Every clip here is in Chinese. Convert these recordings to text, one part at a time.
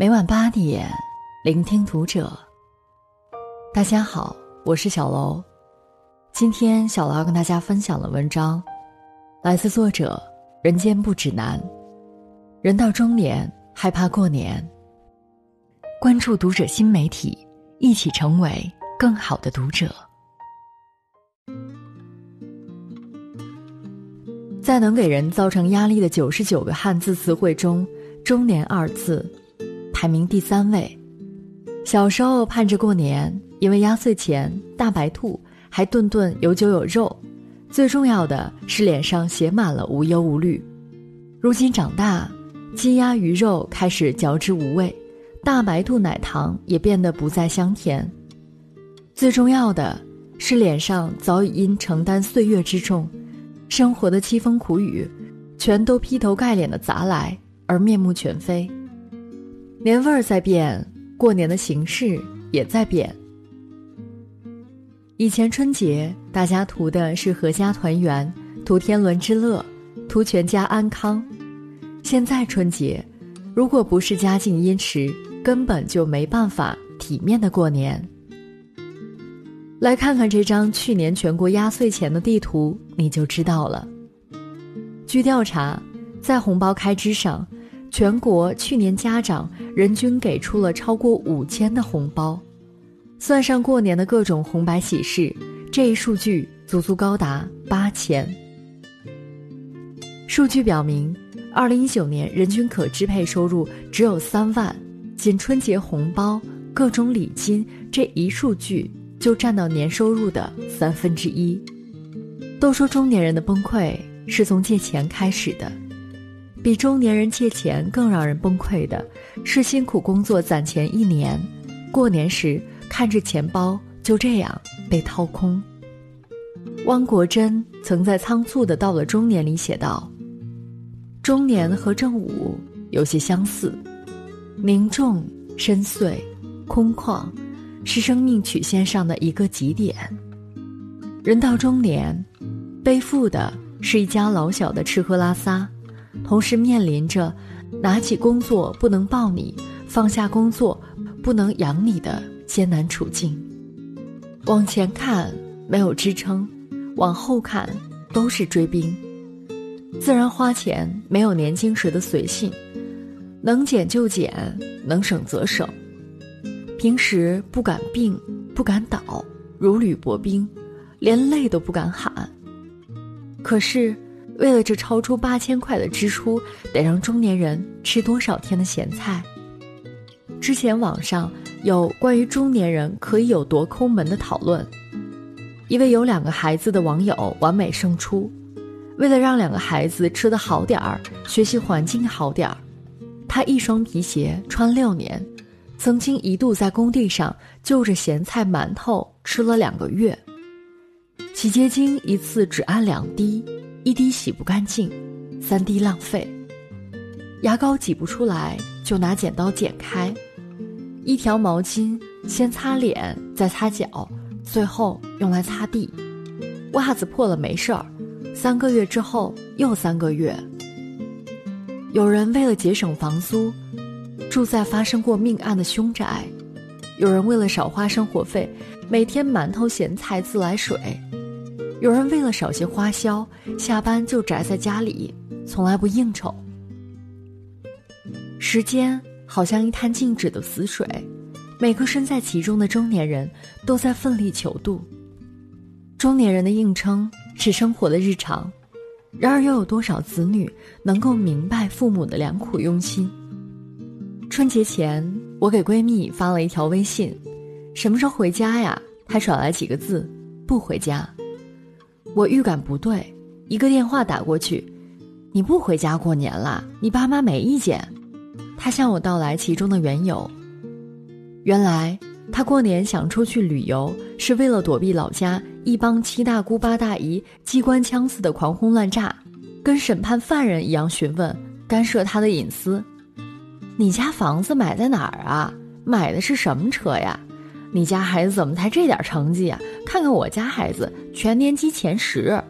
每晚八点，聆听读者。大家好，我是小楼。今天小楼要跟大家分享的文章，来自作者人间不指南。人到中年，害怕过年。关注读者新媒体，一起成为更好的读者。在能给人造成压力的九十九个汉字词汇中，“中年”二字。排名第三位。小时候盼着过年，因为压岁钱、大白兔，还顿顿有酒有肉。最重要的是脸上写满了无忧无虑。如今长大，鸡鸭鱼肉开始嚼之无味，大白兔奶糖也变得不再香甜。最重要的是脸上早已因承担岁月之重，生活的凄风苦雨，全都劈头盖脸的砸来，而面目全非。年味儿在变，过年的形式也在变。以前春节，大家图的是阖家团圆，图天伦之乐，图全家安康。现在春节，如果不是家境殷实，根本就没办法体面的过年。来看看这张去年全国压岁钱的地图，你就知道了。据调查，在红包开支上。全国去年家长人均给出了超过五千的红包，算上过年的各种红白喜事，这一数据足足高达八千。数据表明，二零一九年人均可支配收入只有三万，仅春节红包、各种礼金这一数据就占到年收入的三分之一。都说中年人的崩溃是从借钱开始的。比中年人借钱更让人崩溃的，是辛苦工作攒钱一年，过年时看着钱包就这样被掏空。汪国真曾在《仓促的到了中年》里写道：“中年和正午有些相似，凝重、深邃、空旷，是生命曲线上的一个极点。人到中年，背负的是一家老小的吃喝拉撒。”同时面临着拿起工作不能抱你，放下工作不能养你的艰难处境。往前看没有支撑，往后看都是追兵。自然花钱没有年轻时的随性，能减就减，能省则省。平时不敢病，不敢倒，如履薄冰，连累都不敢喊。可是。为了这超出八千块的支出，得让中年人吃多少天的咸菜？之前网上有关于中年人可以有多抠门的讨论。一位有两个孩子的网友完美胜出，为了让两个孩子吃得好点儿，学习环境好点儿，他一双皮鞋穿六年，曾经一度在工地上就着咸菜馒头吃了两个月，洗洁精一次只按两滴。一滴洗不干净，三滴浪费。牙膏挤不出来，就拿剪刀剪开。一条毛巾先擦脸，再擦脚，最后用来擦地。袜子破了没事儿，三个月之后又三个月。有人为了节省房租，住在发生过命案的凶宅；有人为了少花生活费，每天馒头咸菜自来水。有人为了少些花销，下班就宅在家里，从来不应酬。时间好像一滩静止的死水，每个身在其中的中年人都在奋力求渡。中年人的硬撑是生活的日常，然而又有多少子女能够明白父母的良苦用心？春节前，我给闺蜜发了一条微信：“什么时候回家呀？”她转来几个字：“不回家。”我预感不对，一个电话打过去，你不回家过年啦？你爸妈没意见？他向我道来其中的缘由。原来他过年想出去旅游，是为了躲避老家一帮七大姑八大姨机关枪似的狂轰滥炸，跟审判犯人一样询问，干涉他的隐私。你家房子买在哪儿啊？买的是什么车呀？你家孩子怎么才这点成绩呀？看看我家孩子，全年级前十。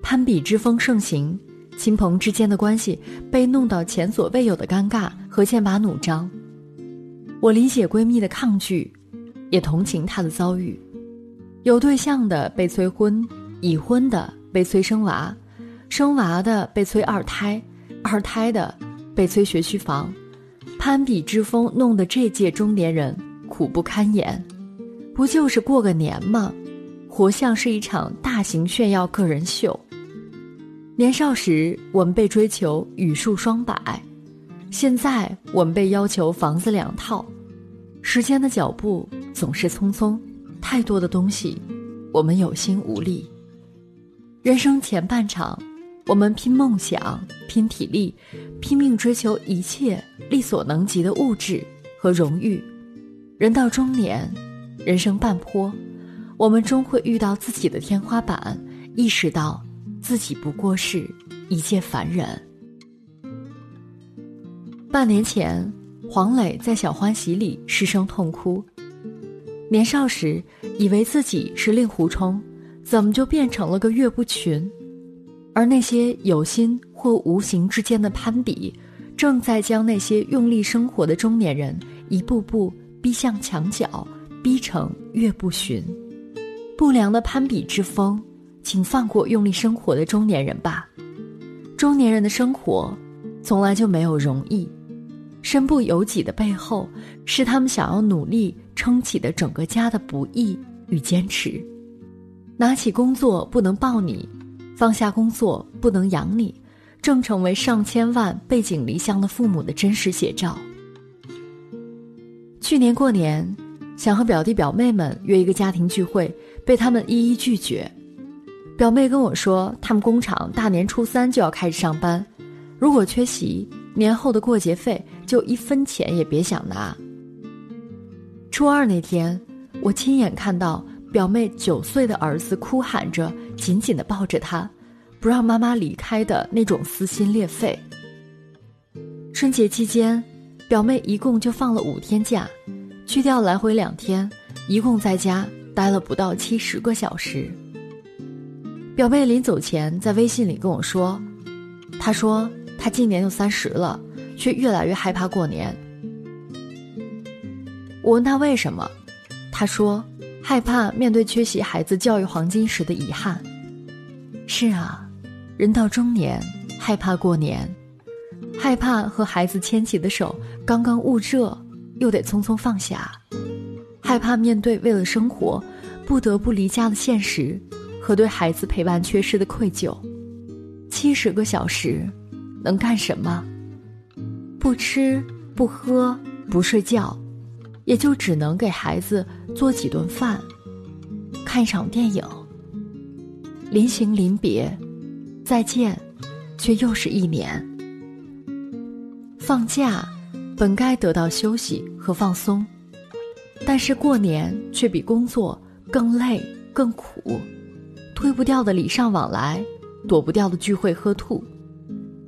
攀比之风盛行，亲朋之间的关系被弄到前所未有的尴尬和剑拔弩张。我理解闺蜜的抗拒，也同情她的遭遇。有对象的被催婚，已婚的被催生娃，生娃的被催二胎，二胎的被催学区房，攀比之风弄得这届中年人苦不堪言。不就是过个年吗？活像是一场大型炫耀个人秀。年少时，我们被追求语数双百；现在，我们被要求房子两套。时间的脚步总是匆匆，太多的东西，我们有心无力。人生前半场，我们拼梦想、拼体力，拼命追求一切力所能及的物质和荣誉。人到中年，人生半坡，我们终会遇到自己的天花板，意识到。自己不过是一介凡人。半年前，黄磊在《小欢喜》里失声痛哭。年少时，以为自己是令狐冲，怎么就变成了个岳不群？而那些有心或无形之间的攀比，正在将那些用力生活的中年人一步步逼向墙角，逼成岳不群。不良的攀比之风。请放过用力生活的中年人吧。中年人的生活，从来就没有容易。身不由己的背后，是他们想要努力撑起的整个家的不易与坚持。拿起工作不能抱你，放下工作不能养你，正成为上千万背井离乡的父母的真实写照。去年过年，想和表弟表妹们约一个家庭聚会，被他们一一拒绝。表妹跟我说，他们工厂大年初三就要开始上班，如果缺席，年后的过节费就一分钱也别想拿。初二那天，我亲眼看到表妹九岁的儿子哭喊着，紧紧的抱着她，不让妈妈离开的那种撕心裂肺。春节期间，表妹一共就放了五天假，去掉来回两天，一共在家待了不到七十个小时。表妹临走前在微信里跟我说：“她说她今年又三十了，却越来越害怕过年。”我问她为什么，她说：“害怕面对缺席孩子教育黄金时的遗憾。”是啊，人到中年，害怕过年，害怕和孩子牵起的手刚刚捂热，又得匆匆放下，害怕面对为了生活不得不离家的现实。和对孩子陪伴缺失的愧疚，七十个小时能干什么？不吃不喝不睡觉，也就只能给孩子做几顿饭，看一场电影。临行临别，再见，却又是一年。放假本该得到休息和放松，但是过年却比工作更累更苦。推不掉的礼尚往来，躲不掉的聚会喝吐，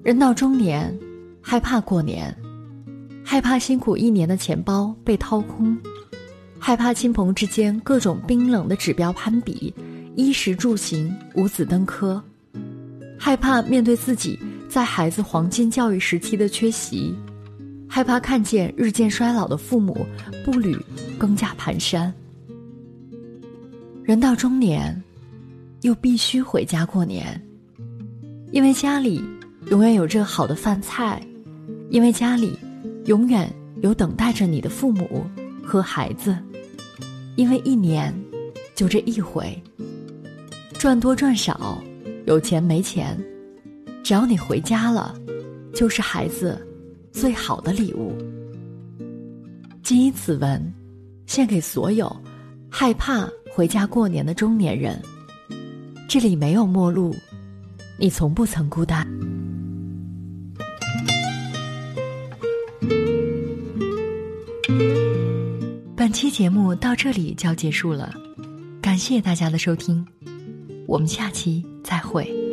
人到中年，害怕过年，害怕辛苦一年的钱包被掏空，害怕亲朋之间各种冰冷的指标攀比，衣食住行五子登科，害怕面对自己在孩子黄金教育时期的缺席，害怕看见日渐衰老的父母步履更加蹒跚，人到中年。又必须回家过年，因为家里永远有这好的饭菜，因为家里永远有等待着你的父母和孩子，因为一年就这一回，赚多赚少，有钱没钱，只要你回家了，就是孩子最好的礼物。谨以此文，献给所有害怕回家过年的中年人。这里没有陌路，你从不曾孤单。本期节目到这里就要结束了，感谢大家的收听，我们下期再会。